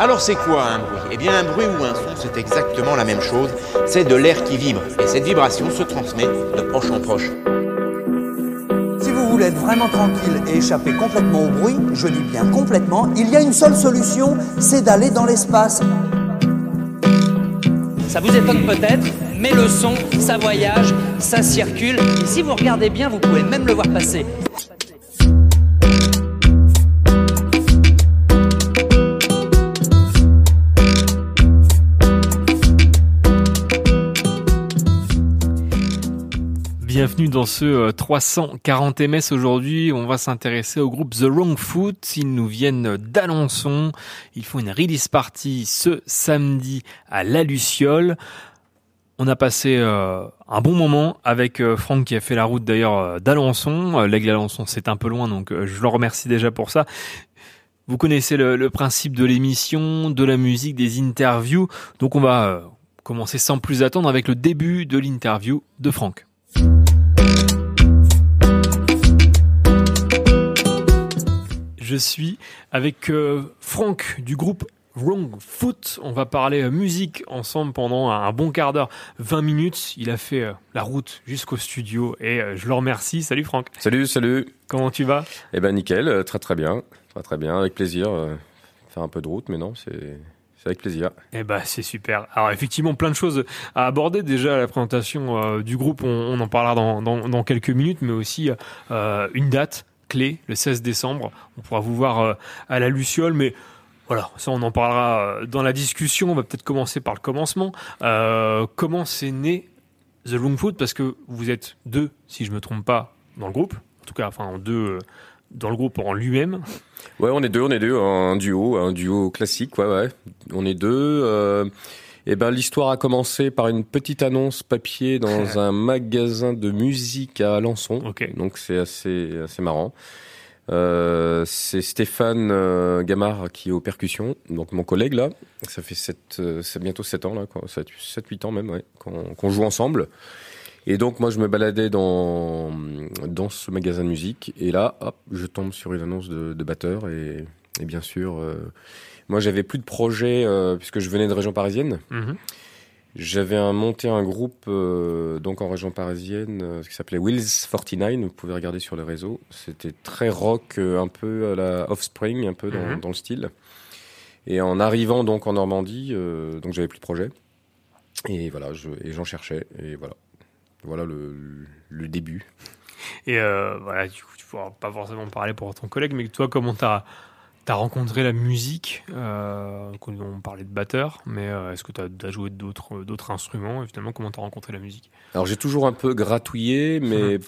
Alors c'est quoi un bruit? Eh bien un bruit ou un son, c'est exactement la même chose. C'est de l'air qui vibre. Et cette vibration se transmet de proche en proche. Si vous voulez être vraiment tranquille et échapper complètement au bruit, je dis bien complètement, il y a une seule solution, c'est d'aller dans l'espace. Ça vous étonne peut-être, mais le son, ça voyage, ça circule. Et si vous regardez bien, vous pouvez même le voir passer. Bienvenue dans ce 340 euh, MS aujourd'hui. On va s'intéresser au groupe The Wrong Foot. Ils nous viennent d'Alençon. Ils font une release party ce samedi à La Luciole. On a passé euh, un bon moment avec euh, Franck qui a fait la route d'ailleurs d'Alençon. L'aigle d'Alençon c'est un peu loin donc je le remercie déjà pour ça. Vous connaissez le principe de l'émission, de la musique, des interviews. Donc on va commencer sans plus attendre avec le début de l'interview de Franck. Je suis avec euh, Franck du groupe Wrong Foot. On va parler euh, musique ensemble pendant un bon quart d'heure, 20 minutes. Il a fait euh, la route jusqu'au studio et je le remercie. Salut Franck. Salut, salut. Comment tu vas? Eh ben nickel, très très bien, très très bien, avec plaisir. faire un peu de route, mais non, c'est c'est avec plaisir. Eh ben, c'est super. Alors effectivement, plein de choses à aborder. Déjà, la présentation euh, du groupe, on, en parlera dans, dans, quelques minutes, mais aussi euh, une date clé, le 16 décembre. On pourra vous voir euh, à la Luciole, mais voilà, ça on en parlera dans la discussion. On va peut-être commencer par le commencement. comment c'est né The Long Food? Parce que vous êtes deux, si je me trompe pas, dans le groupe. En tout cas, enfin, deux dans le groupe en lui-même Ouais, on est deux, on est deux, un duo, un duo classique, ouais, ouais. On est deux. Euh, et ben l'histoire a commencé par une petite annonce papier dans un magasin de musique à Alençon. Donc c'est assez assez marrant. Euh, c'est Stéphane euh, Gamard qui est aux percussions, donc mon collègue là. Ça fait c'est bientôt 7 ans là, 7-8 ans même, ouais, qu'on joue ensemble. Et donc moi je me baladais dans dans ce magasin de musique et là hop je tombe sur une annonce de, de batteur et, et bien sûr euh, moi j'avais plus de projet euh, puisque je venais de région parisienne. Mhm. J'avais monté un groupe euh, donc en région parisienne qui s'appelait Wheels 49, vous pouvez regarder sur les réseaux. C'était très rock, un peu à la Offspring, un peu dans, mhm. dans, le style. Et en arrivant donc en Normandie, donc j'avais plus de projet. Et voilà, je, et j'en cherchais et voilà. Voilà le, le début. Et euh, voilà, du coup, tu pourras pas forcément parler pour ton collègue, mais toi, comment tu as, rencontré la musique euh, On parlait de batteur, mais euh, est-ce que tu as, joué d'autres, d'autres instruments Et finalement, comment tu as rencontré la musique? Alors, j'ai toujours un peu gratouillé, mais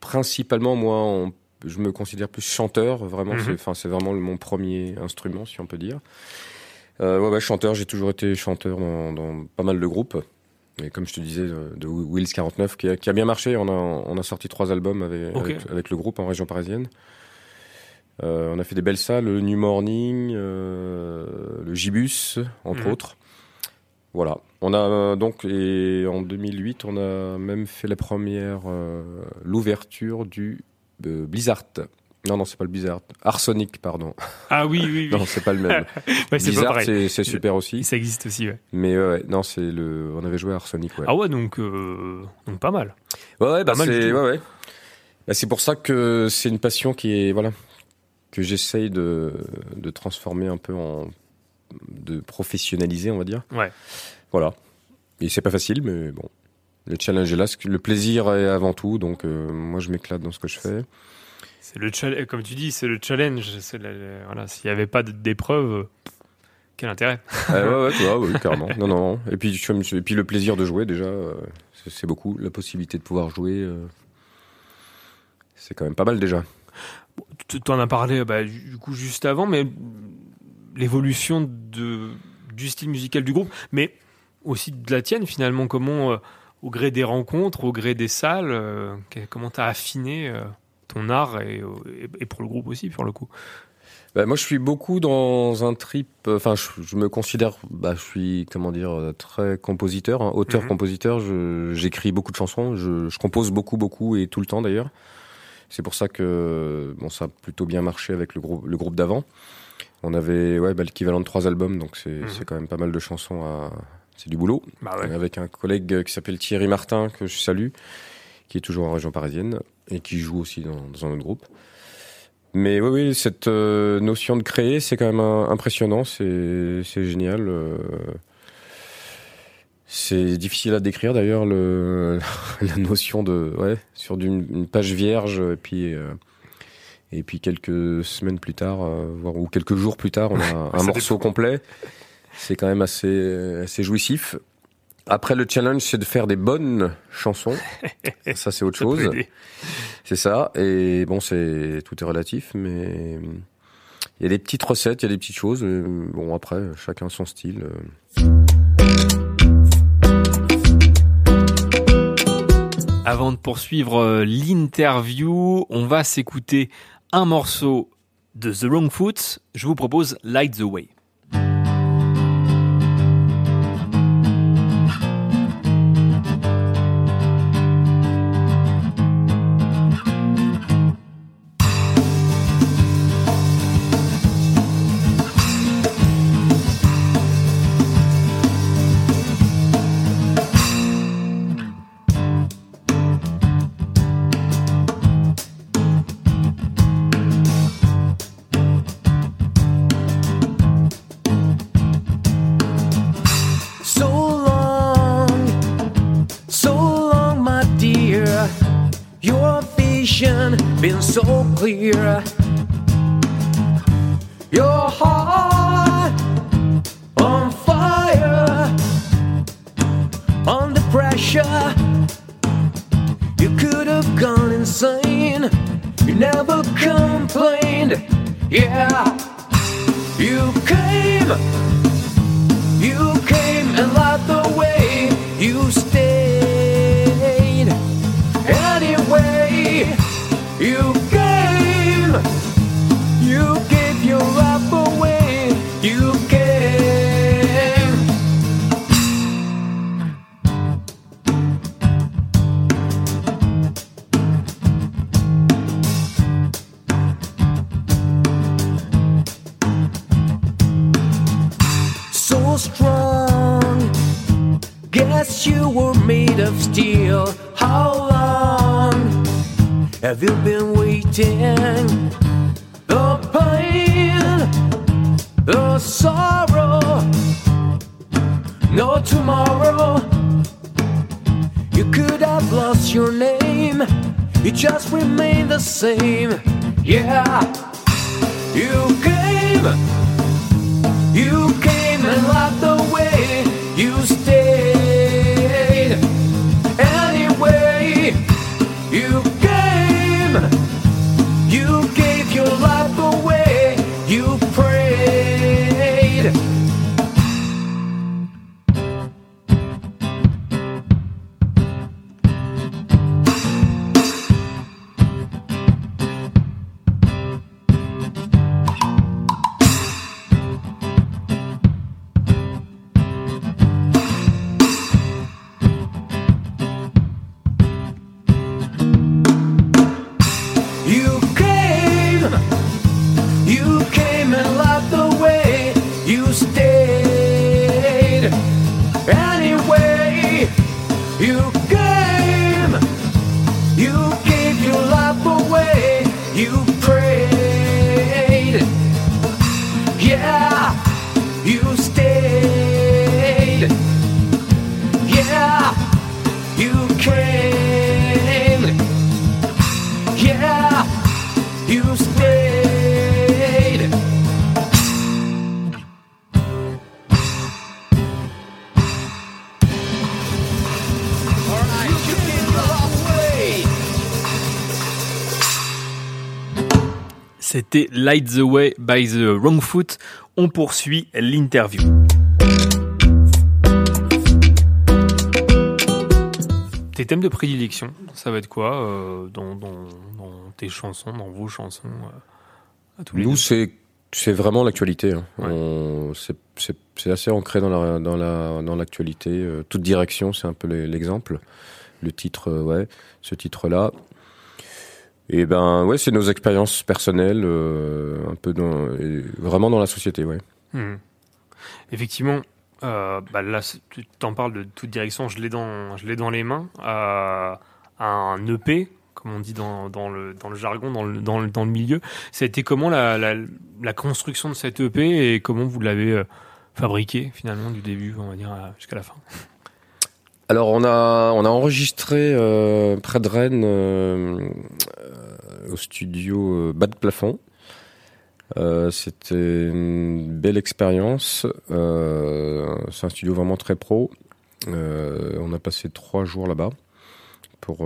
principalement, moi, je me considère plus chanteur. Vraiment, mhm. c'est, c'est vraiment mon premier instrument, si on peut dire. Euh, ouais, chanteur, j'ai toujours été chanteur dans, dans pas mal de groupes. Et comme je te disais, de Wills 49, qui a, qui a bien marché. On a, on a sorti trois albums avec, avec, le groupe en région parisienne. Euh, on a fait des belles salles, le New Morning, euh, le Gibus, entre mhm. autres. Voilà. On a donc, et en 2008, on a même fait la première, euh, l'ouverture du Blizzard non, non, c'est pas le Blizzard. Arsonic, pardon. Ah oui, oui, oui. non, c'est pas le même. ouais, Blizzard, c'est super aussi. Ça existe aussi, ouais. Mais ouais, non, c'est le. On avait joué à Arsonic, ouais. Ah ouais, donc, euh... donc pas mal. Ouais, ouais, bah c'est ouais, ouais. Bah, c'est pour ça que c'est une passion qui est voilà que j'essaye de de transformer un peu en de professionnaliser, on va dire. Ouais. Voilà. Et c'est pas facile, mais bon. Le challenge est là, le plaisir est avant tout, donc euh, moi je m'éclate dans ce que je fais. C'est le comme tu dis, c'est le challenge. voilà, s'il n'y avait pas d'épreuve, quel intérêt? Ah ouais, ouais, ouais, carrément. Non, non. Et puis, et puis le plaisir de jouer déjà, euh, c'est beaucoup. La possibilité de pouvoir jouer, euh, c'est quand même pas mal déjà. Tu en as parlé bah, du coup juste avant, mais l'évolution de du style musical du groupe, mais aussi de la tienne finalement. Comment, euh, au gré des rencontres, au gré des salles, comment tu as affiné ton art et, et, pour le groupe aussi, pour le coup? Bah, moi, je suis beaucoup dans un trip. Enfin, je, me considère, bah, je suis comment dire, très compositeur, hein, auteur-compositeur. Mhm. J'écris beaucoup de chansons. Je, je, compose beaucoup, beaucoup et tout le temps d'ailleurs. C'est pour ça que bon, ça a plutôt bien marché avec le groupe, le groupe d'avant. On avait ouais, bah, l'équivalent de trois albums, donc c'est Mhm. c'est quand même pas mal de chansons à. C'est du boulot. Bah ouais. Avec un collègue qui s'appelle Thierry Martin, que je salue, qui est toujours en région parisienne et qui joue aussi dans, dans un autre groupe. Mais oui, oui, cette euh, notion de créer, c'est quand même euh, impressionnant, c'est c'est génial. euh. C'est difficile à décrire d'ailleurs le la notion de ouais sur d'une une page vierge et puis euh, et puis quelques semaines plus tard, euh, voire ou quelques jours plus tard, on a un morceau complet. C'est quand même assez assez jouissif. Après, le challenge, c'est de faire des bonnes chansons. Ça, c'est autre chose. C'est ça. Et bon, c'est tout est relatif, mais il y a des petites recettes, il y a des petites choses. Bon, après, chacun son style. euh. Avant de poursuivre euh, l'interview, on va s'écouter un morceau de The Wrong Foot. Je vous propose Light the Way. You could have gone insane. You never complained. Yeah, you came. You came and just remain the same. Yeah, C'était Light the Way by the Wrong Foot. On poursuit l'interview. Tes thèmes de prédilection, ça va être quoi euh, dans, dans- dans tes chansons, dans vos chansons euh, à tous les Nous, c'est c'est vraiment l'actualité. hein. Ouais. C'est assez ancré dans la dans la dans l'actualité. Euh, toute direction, c'est un peu l'e- l'exemple. Le titre, euh, ouais, ce titre-là. Et ben ouais, c'est nos expériences personnelles, euh, un peu dans, vraiment dans la société, ouais. Hmm. Effectivement, euh, bah là, tu t'en parles de toute direction, je l'ai dans, je l'ai dans les mains. Euh, un EP, comme on dit dans, dans, le, dans le jargon, dans le, dans le, dans le milieu. Ça a été comment la, la, la construction de cet EP et comment vous l'avez euh, fabriqué finalement du début, on va dire, jusqu'à la fin? Alors on a on a enregistré euh, près de Rennes euh, au studio euh, Bas de Plafond. Euh, C'était une belle expérience. Euh, C'est un studio vraiment très pro. Euh, on a passé trois jours là-bas pour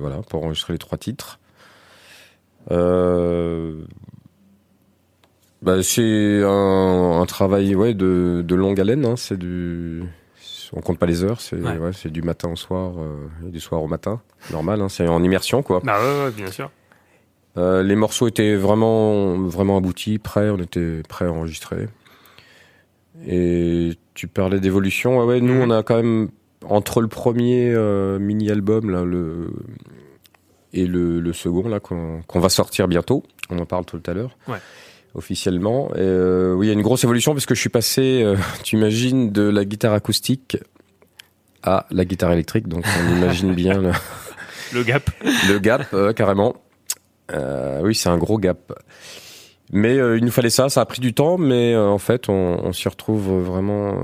voilà pour enregistrer les trois titres. Bah, c'est un, un travail ouais de, de longue haleine. Hein. C'est du on compte pas les heures. C'est Ouais. du matin au soir et du soir au matin. Normal. Hein. C'est en immersion quoi. Bah ouais, bien sûr. Euh, les morceaux étaient vraiment, vraiment aboutis, prêts, on était prêts à enregistrer. Et tu parlais d'évolution, ouais, ouais, nous Mhm. on a quand même, entre le premier euh, mini-album là, le, et le, le second là, qu'on qu'on va sortir bientôt, on en parle tout à l'heure, Ouais. officiellement. Et, euh, oui, il y a une grosse évolution parce que je suis passé, tu imagines, de la guitare acoustique à la guitare électrique, donc on imagine bien le, Le gap. le gap, carrément. Euh, oui, c'est un gros gap. Mais euh, il nous fallait ça, ça a pris du temps, mais euh, en fait, on, on s'y retrouve vraiment.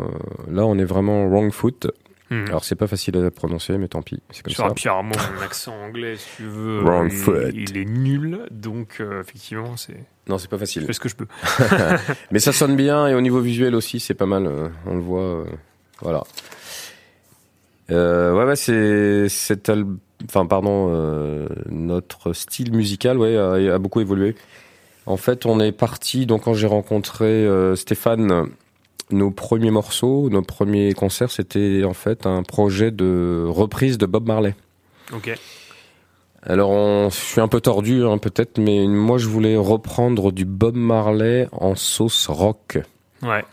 là, on est vraiment wrong foot. Hmm. Alors, c'est pas facile à prononcer, mais tant pis, c'est comme Sur ça. un Pierre mon accent anglais, si tu veux, Wrong il, foot. il est nul. Donc, effectivement, c'est, Non, c'est pas je facile. fais ce que je peux. Mais ça sonne bien et au niveau visuel aussi, c'est pas mal. on le voit, voilà. Euh, ouais, ouais, c'est cet al- enfin pardon, euh, notre style musical, ouais, a, a beaucoup évolué. En fait, on est parti donc quand j'ai rencontré euh, Stéphane, nos premiers morceaux, nos premiers concerts, c'était en fait un projet de reprise de Bob Marley. Ok. Alors, on, je suis un peu tordu, hein, peut-être, mais moi, je voulais reprendre du Bob Marley en sauce rock. Ouais.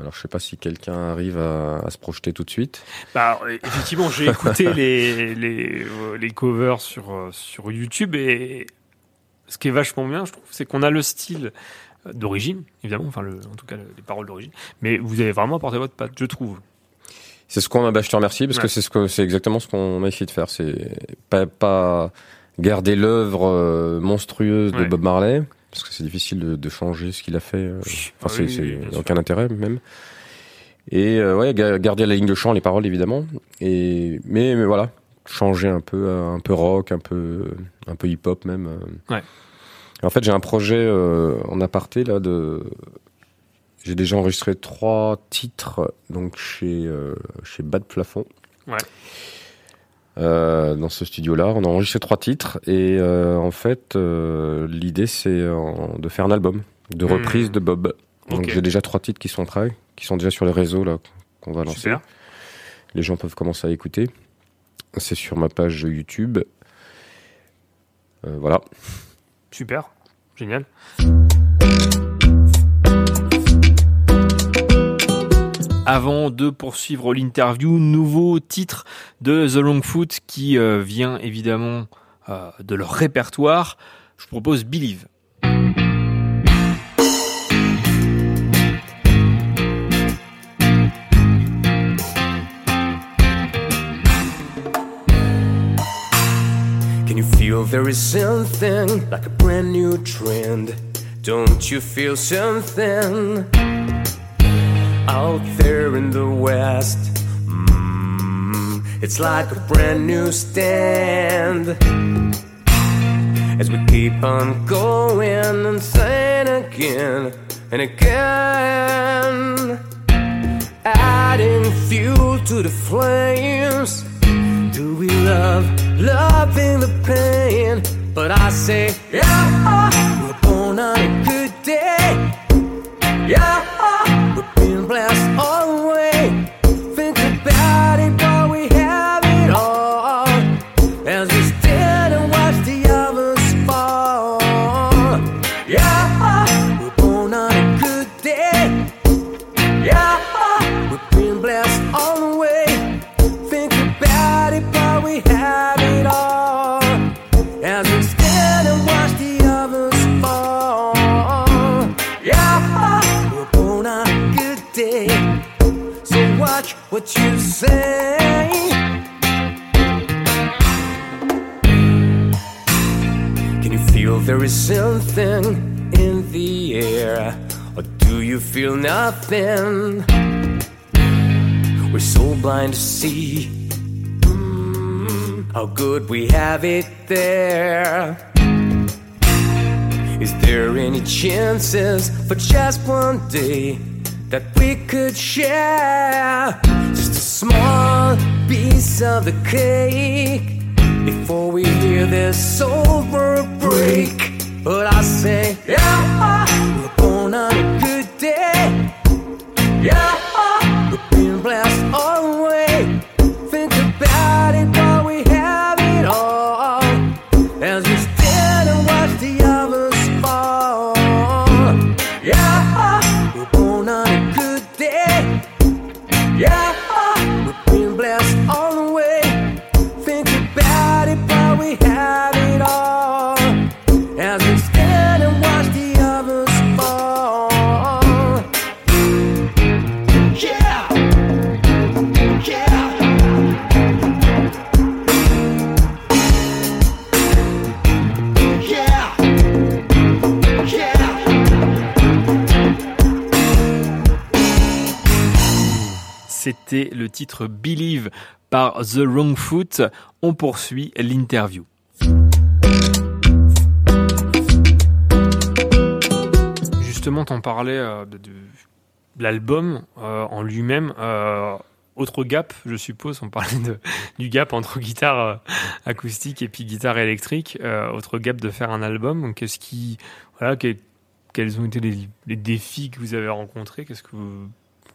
Alors, je sais pas si quelqu'un arrive à, à se projeter tout de suite. Bah, effectivement, j'ai écouté les, les, euh, les covers sur, euh, sur YouTube et ce qui est vachement bien, je trouve, c'est qu'on a le style euh, d'origine, évidemment, enfin, le, en tout cas, le- les paroles d'origine, mais vous avez vraiment apporté votre patte, je trouve. C'est ce qu'on a. Bah, je te remercie parce Ouais. que c'est ce que c'est exactement ce qu'on a essayé de faire. C'est pas, pas garder l'œuvre monstrueuse de Ouais. Bob Marley parce que c'est difficile de, de changer ce qu'il a fait. euh. Enfin, Ah c'est oui, aucun intérêt même. Et euh, ouais, ga- garder la ligne de chant, les paroles évidemment. Et mais, mais voilà, changer un peu, euh, un peu rock, un peu, un peu hip hop même. euh. Ouais. Et en fait, j'ai un projet euh, en aparté là de. J'ai déjà enregistré trois titres donc chez euh, chez Bas de Plafond. Ouais. Euh, dans ce studio-là, on a enregistré trois titres et euh, en fait, euh, l'idée c'est de faire un album de Hmm. reprise de Bob. Donc j'ai déjà trois titres qui sont prêts, qui sont déjà sur les réseaux là qu'on va lancer. Super. Les gens peuvent commencer à écouter. C'est sur ma page YouTube. Voilà. Super. Génial. Avant de poursuivre l'interview, nouveau titre de The Long Foot qui euh, vient évidemment euh, de leur répertoire. Je vous propose Believe. Can you feel there is something like a brand new trend? Don't you feel something? Out there in the west? Mm, it's like a brand new stand. As we keep on going and saying again and again, adding fuel to the flames. Do we love loving the pain? But I say, yeah, we're born on a good day. Yeah, say. Can you feel there is something in the air? Or do you feel nothing? We're so blind to see mm, how good we have it there. Is there any chances for just one day that we could share small piece of the cake before we hear this over break? But I say, yeah, we're born on Le titre Believe par The Wrong Foot. On poursuit l'interview. Justement, t'en parlais euh, de, l'album euh, en lui-même. euh, autre gap, je suppose, on parlait du gap entre guitare acoustique et puis guitare électrique. autre gap de faire un album. Qu'est-ce qui, voilà, que- quels ont été les, les défis que vous avez rencontrés? Qu'est-ce que vous-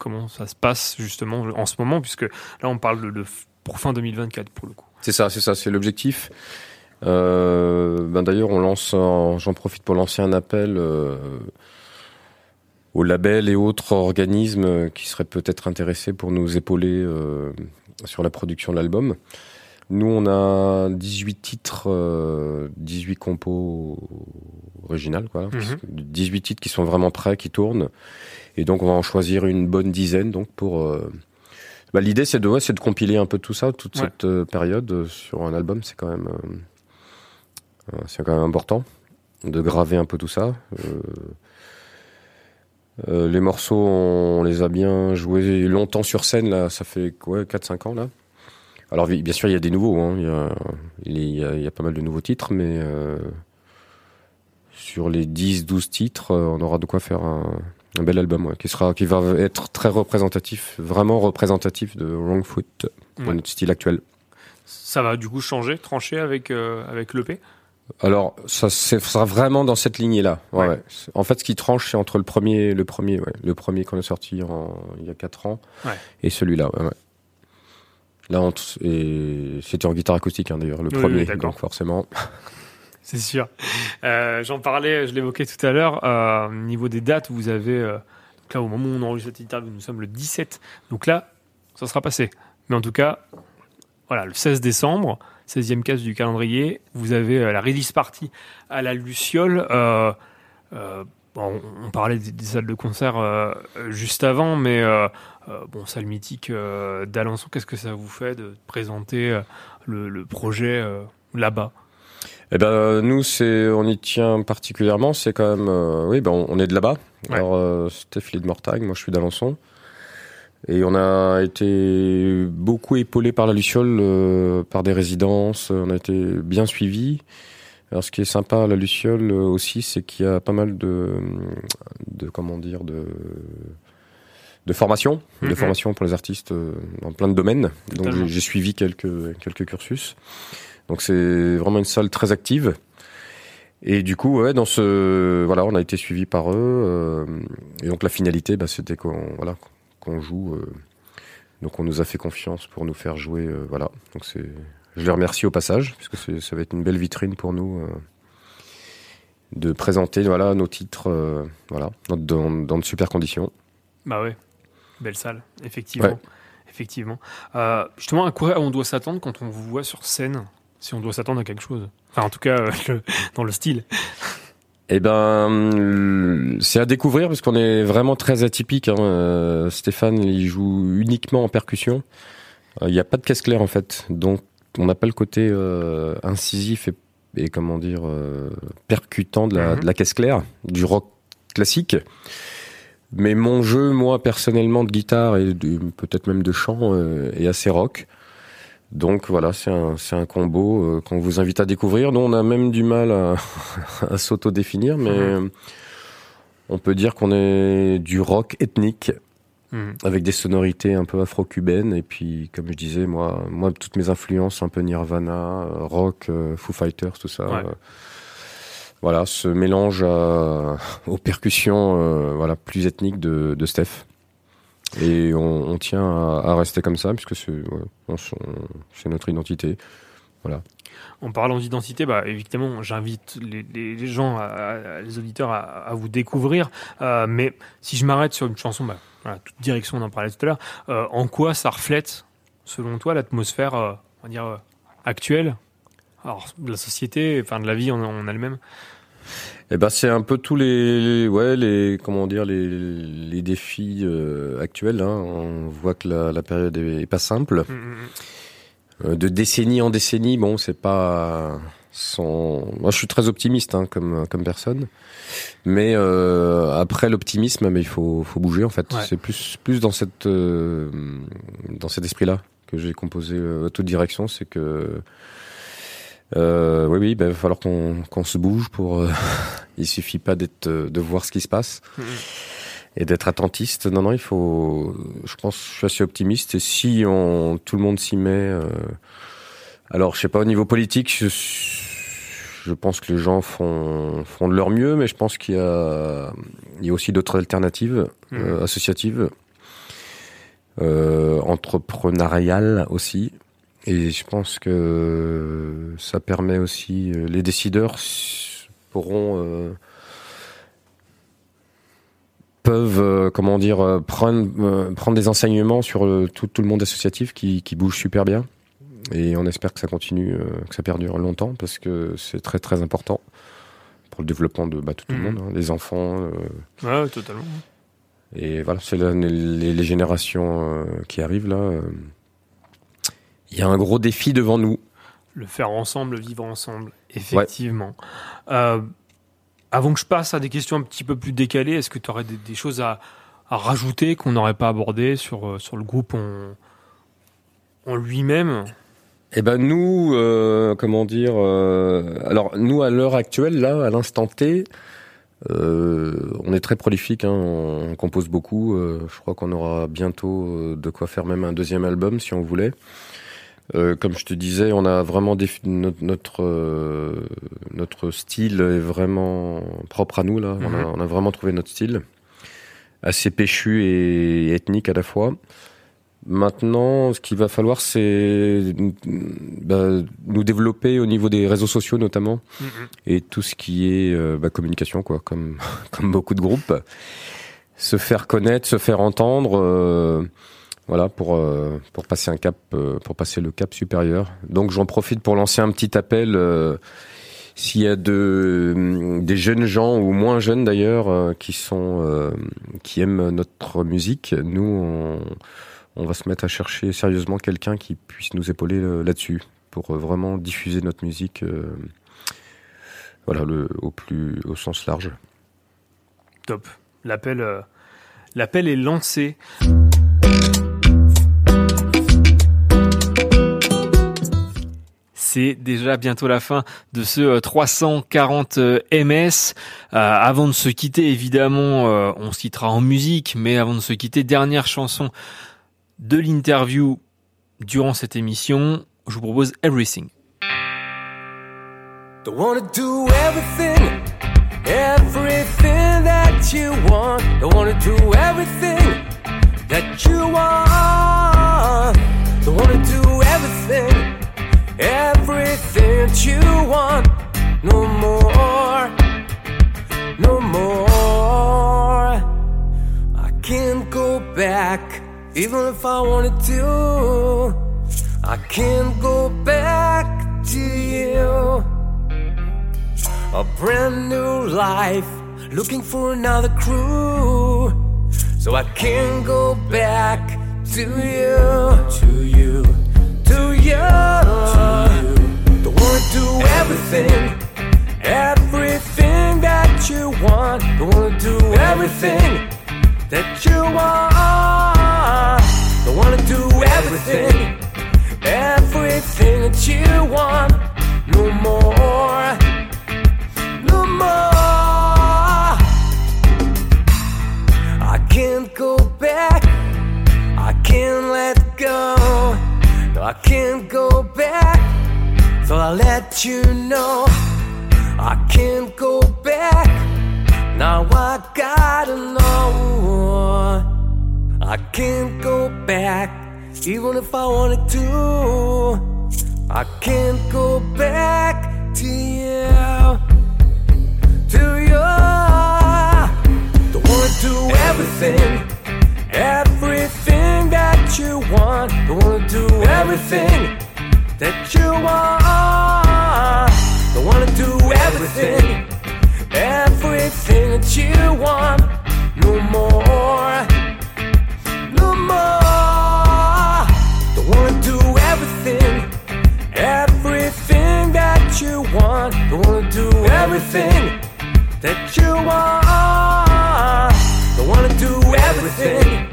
comment ça se passe justement en ce moment, puisque là on parle de, de- pour fin 2024 pour le coup. C'est ça, c'est ça, c'est l'objectif. Euh, ben d'ailleurs, on lance, j'en profite pour lancer un appel euh, aux labels et autres organismes qui seraient peut-être intéressés pour nous épauler euh, sur la production de l'album. Nous, on a 18 titres, euh, 18 compos originales, quoi. Mhm. 18 titres qui sont vraiment prêts, qui tournent. Et donc, on va en choisir une bonne dizaine, donc pour. euh, bah, L'idée, c'est de, ouais, c'est de compiler un peu tout ça, toute Ouais. cette euh, période euh, sur un album. C'est quand même, c'est quand même important de graver un peu tout ça. Les morceaux, on les a bien joués longtemps sur scène. Là, ça fait ouais, 4-5 ans là. Alors bien sûr, il y a des nouveaux. Hein. Il, y a, il, y a, il y a pas mal de nouveaux titres, mais euh, sur les 10-12 titres, on aura de quoi faire un, un bel album ouais, qui sera, qui va être très représentatif, vraiment représentatif de Wrong Foot, Ouais. notre style actuel. Ça va du coup changer, trancher avec, euh, avec l'EP Alors, ça, ça sera vraiment dans cette lignée-là. Ouais, En fait, ce qui tranche, c'est entre le premier, le premier, ouais, le premier qu'on a sorti en, il y a 4 ans, Ouais. et celui-là. Ouais, ouais. Là, c'était en guitare acoustique hein, d'ailleurs, le Oui, premier, oui, donc forcément. C'est sûr. Euh, J'en parlais, je l'évoquais tout à l'heure. euh, au niveau des dates, vous avez. euh, donc là, au moment où on enregistre cette interview, nous sommes le 17. Donc là, ça sera passé. Mais en tout cas, voilà, le 16 décembre, 16e case du calendrier, vous avez euh, la release party à la Luciole. Euh, euh, on, parlait des, salles de concert euh, euh, juste avant, mais euh, euh, bon, salle mythique euh, d'Alençon, qu'est-ce que ça vous fait de présenter euh, le, projet euh, là-bas? Eh ben, nous, c'est, on y tient particulièrement. C'est quand même, euh, oui, ben, on, on est de là-bas. Ouais. Alors, euh, Steph de Mortagne, moi, je suis d'Alençon. Et on a été beaucoup épaulé par la Luciole, euh, par des résidences. On a été bien suivis. Alors, ce qui est sympa à la Luciole euh, aussi, c'est qu'il y a pas mal de, de comment dire, de, de formation, de Mhm. formation pour les artistes euh, dans plein de domaines. Donc, j'ai suivi quelques, quelques cursus. Donc c'est vraiment une salle très active. Et du coup, ouais, dans ce, voilà, on a été suivi par eux. euh, et donc la finalité, bah, c'était qu'on, voilà, qu'on joue. euh, donc on nous a fait confiance pour nous faire jouer, euh, voilà. Donc c'est, je les remercie au passage, puisque c'est- ça va être une belle vitrine pour nous de présenter, voilà, nos titres, voilà, dans, de super conditions. Bah ouais, belle salle, effectivement. Ouais. Effectivement. Justement, à quoi on doit s'attendre quand on vous voit sur scène? Si on doit s'attendre à quelque chose. Enfin, en tout cas, euh, le- dans le style. Eh ben, c'est à découvrir parce qu'on est vraiment très atypique. Hein. Euh, Stéphane, il joue uniquement en percussion. Euh, Il n'y a pas de caisse claire en fait, donc on n'a pas le côté euh, incisif et, et comment dire euh, percutant de la, Mhm. de la caisse claire, du rock classique. Mais mon jeu, moi personnellement, de guitare et peut-être même de chant, euh, est assez rock. Donc voilà, c'est un, c'est un combo euh, qu'on vous invite à découvrir. Nous, on a même du mal à, à s'auto-définir, mais on peut dire qu'on est du rock ethnique Mhm. avec des sonorités un peu afro-cubaines. Et puis, comme je disais, moi, moi toutes mes influences, un peu Nirvana, euh, rock, euh, Foo Fighters, tout ça. Ouais. euh, voilà, ce mélange aux percussions voilà, plus ethniques de, de Steph. Et on, tient à, rester comme ça, puisque c'est notre identité. En parlant d'identité, bah, évidemment, j'invite les, gens, les auditeurs, à, vous découvrir. Euh, mais si je m'arrête sur une chanson, bah, voilà, toute direction, on en parlait tout à l'heure, euh, en quoi ça reflète, selon toi, l'atmosphère, euh, on actuelle? Alors, de la société, enfin de la vie en elle-même? Et ben c'est un peu tous les, ouais les comment dire les, les défis euh, actuels. Hein. On voit que la, la période est, est pas simple. Mm, mm, mm. Euh, de décennie en décennie, bon, c'est pas son. Moi, je suis très optimiste hein, comme comme personne, mais euh, après l'optimisme, mais il faut faut bouger en fait. Ouais. C'est plus plus dans cette euh, dans cet esprit-là que j'ai composé euh, toute direction, c'est que euh, oui oui, ben, il va falloir qu'on qu'on se bouge pour. euh, il suffit pas d'être euh, de voir ce qui se passe Mhm. et d'être attentiste. Non, non, il faut. Je pense, je suis assez optimiste. Et si on, tout le monde s'y met, euh, alors je sais pas au niveau politique, je, je pense que les gens font font de leur mieux, mais je pense qu'il y a, il y a aussi d'autres alternatives Mhm. euh, associatives, entrepreneuriales aussi. Et je pense que ça permet aussi euh, les décideurs pourront euh, peuvent euh, comment dire prendre euh, prendre des enseignements sur tout, tout le monde associatif qui, qui bouge super bien. Et on espère que ça continue que ça perdure longtemps parce que c'est très très important pour le développement de bah, tout, tout le monde hein, les enfants Ouais, totalement. et voilà c'est les, les générations qui arrivent là il y a un gros défi devant nous Le faire ensemble, le vivre ensemble, effectivement. Euh, avant que je passe à des questions un petit peu plus décalées, est-ce que tu aurais des, des choses à, à rajouter qu'on n'aurait pas abordées sur, euh, sur le groupe en, en lui-même? Eh ben nous, euh, comment dire euh, Alors nous, à l'heure actuelle, là, à l'instant T, euh, on est très prolifique. Hein, on compose beaucoup. je crois qu'on aura bientôt de quoi faire même un deuxième album, si on voulait. Euh, comme je te disais, on a vraiment défi- notre notre, euh, notre style est vraiment propre à nous là. on, a, Mhm. on a vraiment trouvé notre style, assez péchu et ethnique à la fois. Maintenant, ce qu'il va falloir, c'est bah, nous développer au niveau des réseaux sociaux notamment Mhm. et tout ce qui est euh, bah, communication, quoi, comme comme beaucoup de groupes, se faire connaître, se faire entendre, euh, voilà, pour euh, pour passer un cap, euh, pour passer le cap supérieur. Donc j'en profite pour lancer un petit appel. euh, s'il y a de, des jeunes gens ou moins jeunes d'ailleurs qui sont qui aiment notre musique, nous on, va se mettre à chercher sérieusement quelqu'un qui puisse nous épauler là-dessus pour vraiment diffuser notre musique voilà au plus au sens large. Top. L'appel, l'appel est lancé. C'est déjà bientôt la fin de ce euh, 340 euh, MS. Euh, avant de se quitter, évidemment, euh, on se quittera en musique, mais avant de se quitter, dernière chanson de l'interview durant cette émission. Je vous propose everything, everything you want. No more, no more. I can't go back, even if I wanted to. I can't go back to you. a brand new life, looking for another crew. So I can't go back to you, to you, to you. Don't wanna do everything, everything that you want. Don't wanna do everything that you want. Don't wanna do everything, everything that you want. No more, I can't go back. So I'll let you know. I can't go back. Now I gotta know. I can't go back, even if I wanted to. I can't go back to you. To you. Don't wanna do everything, everything you want. Don't wanna do everything that you want. Don't wanna do everything, everything that you want. No more, no more. Don't wanna do everything, everything that you want. Don't wanna do everything that you want. Don't wanna do everything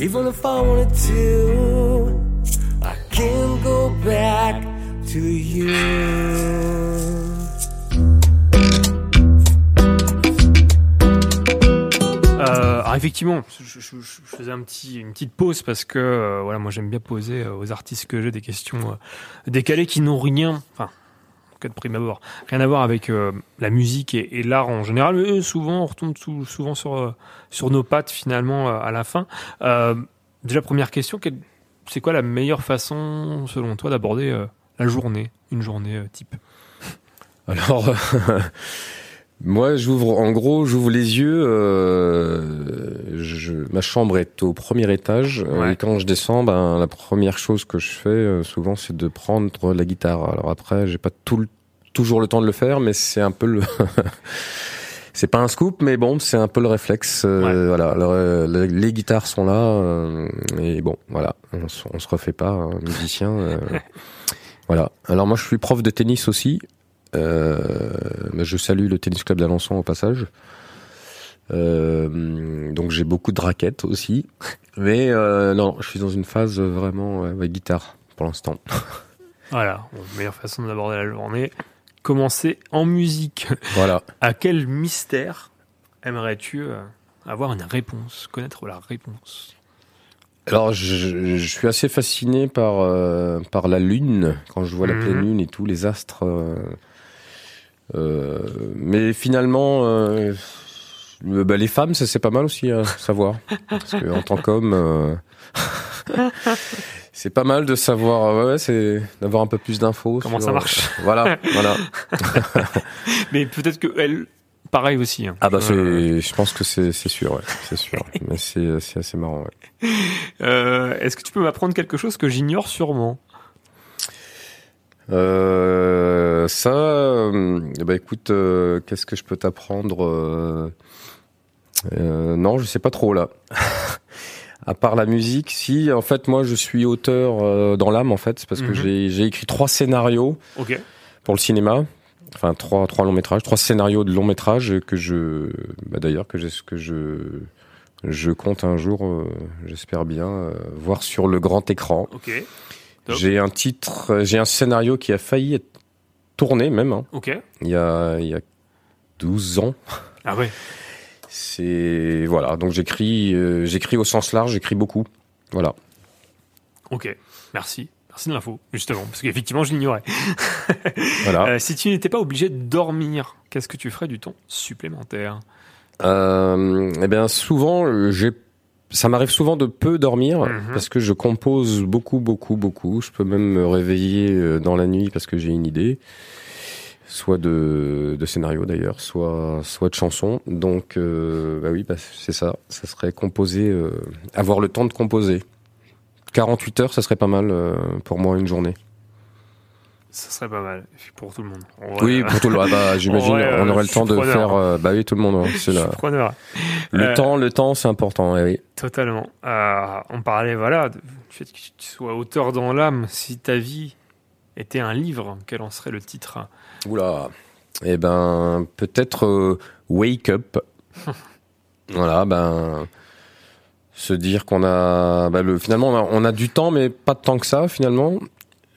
even if I wanted to. I go back to you. Euh, alors effectivement, je, faisais une petite pause parce que euh, voilà, moi j'aime bien poser euh, aux artistes que j'ai des questions décalées qui n'ont rien, de prime abord, rien à voir avec euh, la musique et, l'art en général. Mais souvent, on retombe sou- souvent sur euh, sur nos pattes finalement euh, à la fin. Déjà première question, c'est quoi la meilleure façon selon toi d'aborder la journée, une journée type? Alors, moi, j'ouvre, en gros, j'ouvre les yeux. euh, je, ma chambre est au premier étage. euh, Ouais. Et quand je descends, ben, la première chose que je fais, euh, souvent, c'est de prendre la guitare. Alors après, j'ai pas tout le- toujours le temps de le faire, mais c'est un peu le. C'est pas un scoop, mais bon, c'est un peu le réflexe. euh, Ouais. Voilà, Alors, les, les guitares sont là, et bon, voilà, on, se- on se refait pas, hein, musicien. voilà. Alors moi, je suis prof de tennis aussi. Euh, je salue le tennis club d'Alençon au passage. Euh, donc j'ai beaucoup de raquettes aussi. Mais euh, non, je suis dans une phase vraiment ouais, guitare pour l'instant. Voilà, bon, meilleure façon d'aborder la journée. Commencer en musique. Voilà. À quel mystère aimerais-tu avoir une réponse, connaître la réponse? Alors je, je suis assez fasciné par euh, par la lune quand je vois la Mhm. pleine lune et tous les astres. Euh, mais finalement, euh, bah, les femmes, ça c'est pas mal aussi à savoir parce que en tant qu'homme. euh, C'est pas mal de savoir, ouais, c'est d'avoir un peu plus d'infos. Comment sur- ça marche Voilà, voilà. Mais peut-être que elle, pareil aussi. hein. Ah bah Euh, je pense que c'est c'est sûr, ouais, c'est sûr. Mais c'est c'est assez marrant. Ouais. euh, Est-ce que tu peux m'apprendre quelque chose que j'ignore sûrement? Euh, ça, euh, ben écoute, euh, qu'est-ce que je peux t'apprendre euh, Non, je sais pas trop là. à part la musique, si en fait moi je suis auteur dans l'âme en fait, c'est parce que Mhm. j'ai j'ai écrit trois scénarios Ok. pour le cinéma. Enfin trois trois longs métrages, trois scénarios de longs métrages que je, bah, d'ailleurs que j'ai que je je compte un jour, j'espère bien voir sur le grand écran. Ok. J'ai un titre, euh, j'ai un scénario qui a failli être tourné même, hein, Ok. il, y a, il y a 12 ans. Ah ouais. C'est voilà, donc j'écris, euh, j'écris au sens large, j'écris beaucoup. Voilà. Ok. Merci. Merci de l'info, justement, parce qu'effectivement, je l'ignorais. Voilà. Euh, si tu n'étais pas obligé de dormir, qu'est-ce que tu ferais du temps supplémentaire? Eh bien, souvent, j'ai, ça m'arrive souvent de peu dormir Mhm. parce que je compose beaucoup, beaucoup, beaucoup. Je peux même me réveiller euh, dans la nuit parce que j'ai une idée. soit de, de scénario d'ailleurs, soit, soit de chansons. Donc, euh, bah oui, bah, c'est ça. Ça serait composer, euh, avoir le temps de composer. 48 heures, ça serait pas mal euh, pour moi une journée. Ça serait pas mal pour tout le monde. Oui, pour tout le monde. Bah, j'imagine, Ouais, euh, on aurait le temps de preneur. faire. euh, bah oui, tout le monde. hein, c'est là. preneur. Le Euh, temps, le temps, c'est important. eh oui. Totalement. Euh, on parlait voilà du fait que tu sois auteur dans l'âme. Si ta vie était un livre, quel en serait le titre? Oula. Eh ben, peut-être wake up. voilà, ben, se dire qu'on a, bah, le, finalement, on a, on a du temps, mais pas de temps que ça, finalement.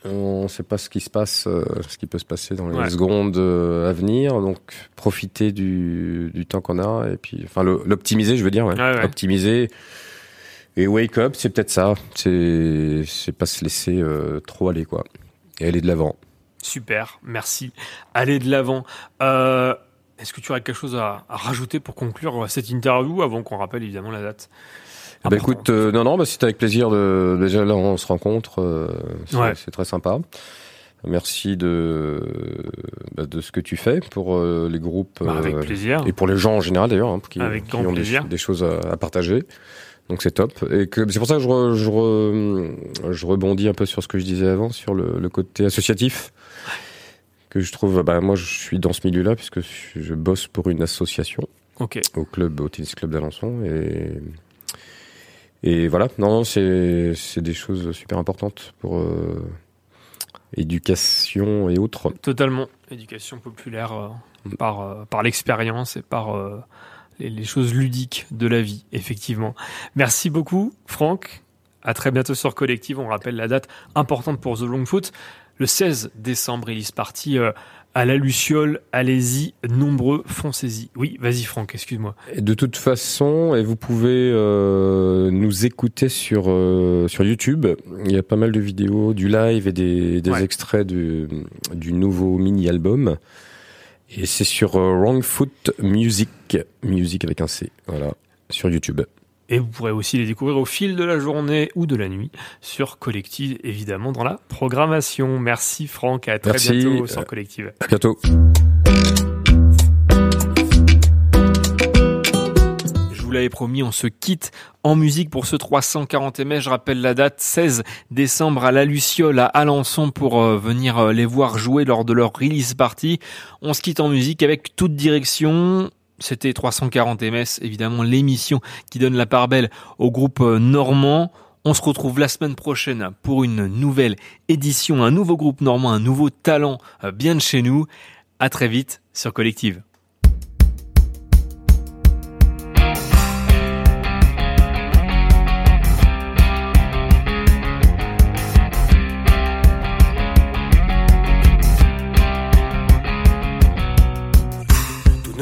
On ne sait pas ce qui se passe, euh, ce qui peut se passer dans les Ouais. secondes euh, à venir. Donc, profiter du, du temps qu'on a et puis, enfin, l'optimiser, je veux dire, ouais. Ouais, ouais. optimiser. Et wake up, c'est peut-être ça. C'est, c'est pas se laisser euh, trop aller, quoi. Et aller de l'avant. Super, merci. Allez de l'avant. Est-ce que tu aurais quelque chose à, à rajouter pour conclure cette interview avant qu'on rappelle évidemment la date? Ah Bah écoute, euh, non, non, bah c'était avec plaisir de. Déjà là, on se rencontre, euh, c'est Ouais. c'est très sympa. Merci de bah, de ce que tu fais pour euh, les groupes Bah, avec euh, plaisir. et pour les gens en général d'ailleurs, hein, qui, Avec qui ont des, choses à, à partager. Donc c'est top. Et que c'est pour ça que je, re- je, re- je rebondis un peu sur ce que je disais avant, sur le, le côté associatif. Que je trouve, bah, moi je suis dans ce milieu-là puisque je bosse pour une association Ok, au club, au tennis club d'Alençon. Et, et voilà, non, non, c'est, c'est des choses super importantes pour euh, éducation et autres. totalement. Éducation populaire euh, par, euh, par l'expérience et par euh, les, les choses ludiques de la vie, effectivement. Merci beaucoup, Franck. À très bientôt sur Collective. On rappelle la date importante pour The Long Foot. Le 16 décembre, release party à la Luciole. Allez-y, nombreux, foncez-y. Oui, vas-y, Franck, excuse-moi. De toute façon, et vous pouvez euh, nous écouter sur, euh, sur YouTube. Il y a pas mal de vidéos, du live et des, des Ouais. extraits du, du nouveau mini-album. Et c'est sur euh, Wrong Foot Music, music avec un C, voilà, sur YouTube. Et vous pourrez aussi les découvrir au fil de la journée ou de la nuit sur Collective, évidemment, dans la programmation. Merci Franck, à très Merci. bientôt sur Collective. À bientôt. Je vous l'avais promis, on se quitte en musique pour ce 340 mai. Je rappelle la date 16 décembre à la Luciole à Alençon pour euh, venir euh, les voir jouer lors de leur release party. On se quitte en musique avec toute direction. C'était 340 MS, évidemment l'émission qui donne la part belle au groupe euh, normand. On se retrouve la semaine prochaine pour une nouvelle édition, un nouveau groupe normand, un nouveau talent euh, bien de chez nous. À très vite sur Collective.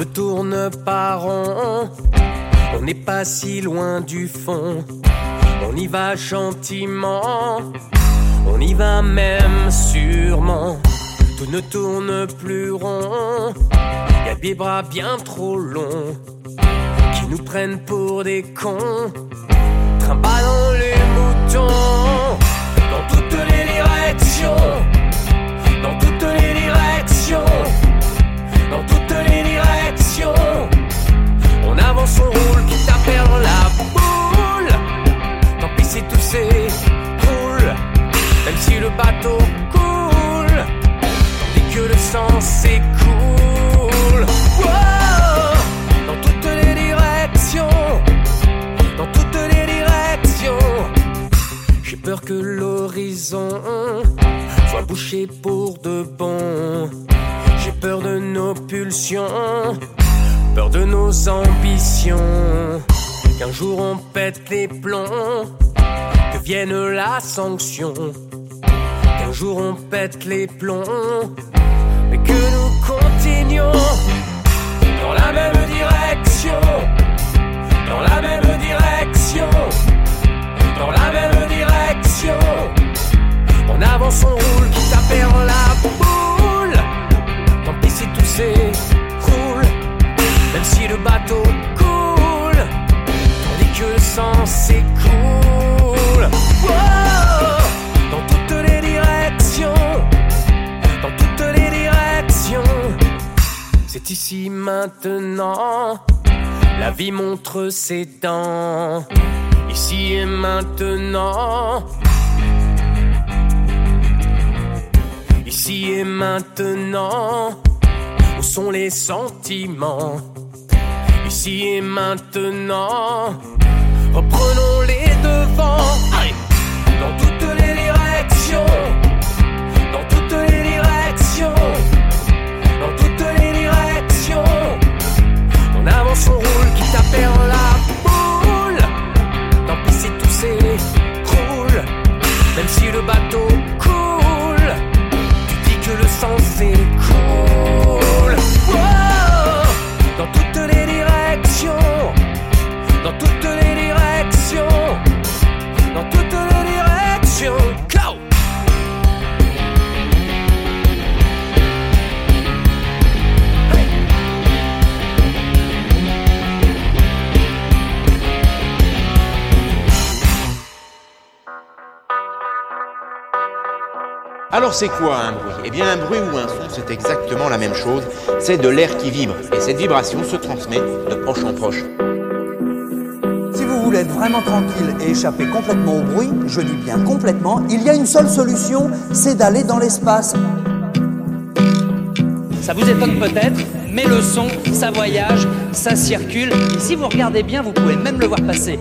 Ne tourne pas rond, on n'est pas si loin du fond. On y va gentiment, on y va même sûrement. Tout ne tourne plus rond, y a des bras bien trop longs qui nous prennent pour des cons. Trimballons les moutons dans toutes les directions, On avance, on roule, quitte à perdre la boule. Tant pis si tout s'écroule, même si le bateau coule. Tandis que le sang s'écoule. Wow dans toutes les directions, dans toutes les directions. J'ai peur que l'horizon soit bouché pour de bon. J'ai peur de nos pulsions, peur de nos ambitions. Qu'un jour on pète les plombs, que vienne la sanction. Qu'un jour on pète les plombs, mais que nous continuons dans la même direction, montre ses dents. Ici et maintenant. Ici et maintenant. Où sont les sentiments? Ici et maintenant. Reprenons les devants. Dans toutes les directions. À perdre la boule. Tant pis si tout s'écroule. Même si le bateau Alors c'est quoi un bruit? Eh bien un bruit ou un son, c'est exactement la même chose. C'est de l'air qui vibre. Et cette vibration se transmet de proche en proche. Si vous voulez être vraiment tranquille et échapper complètement au bruit, je dis bien complètement, il y a une seule solution, c'est d'aller dans l'espace. Ça vous étonne peut-être, mais le son, ça voyage, ça circule. Et si vous regardez bien, vous pouvez même le voir passer.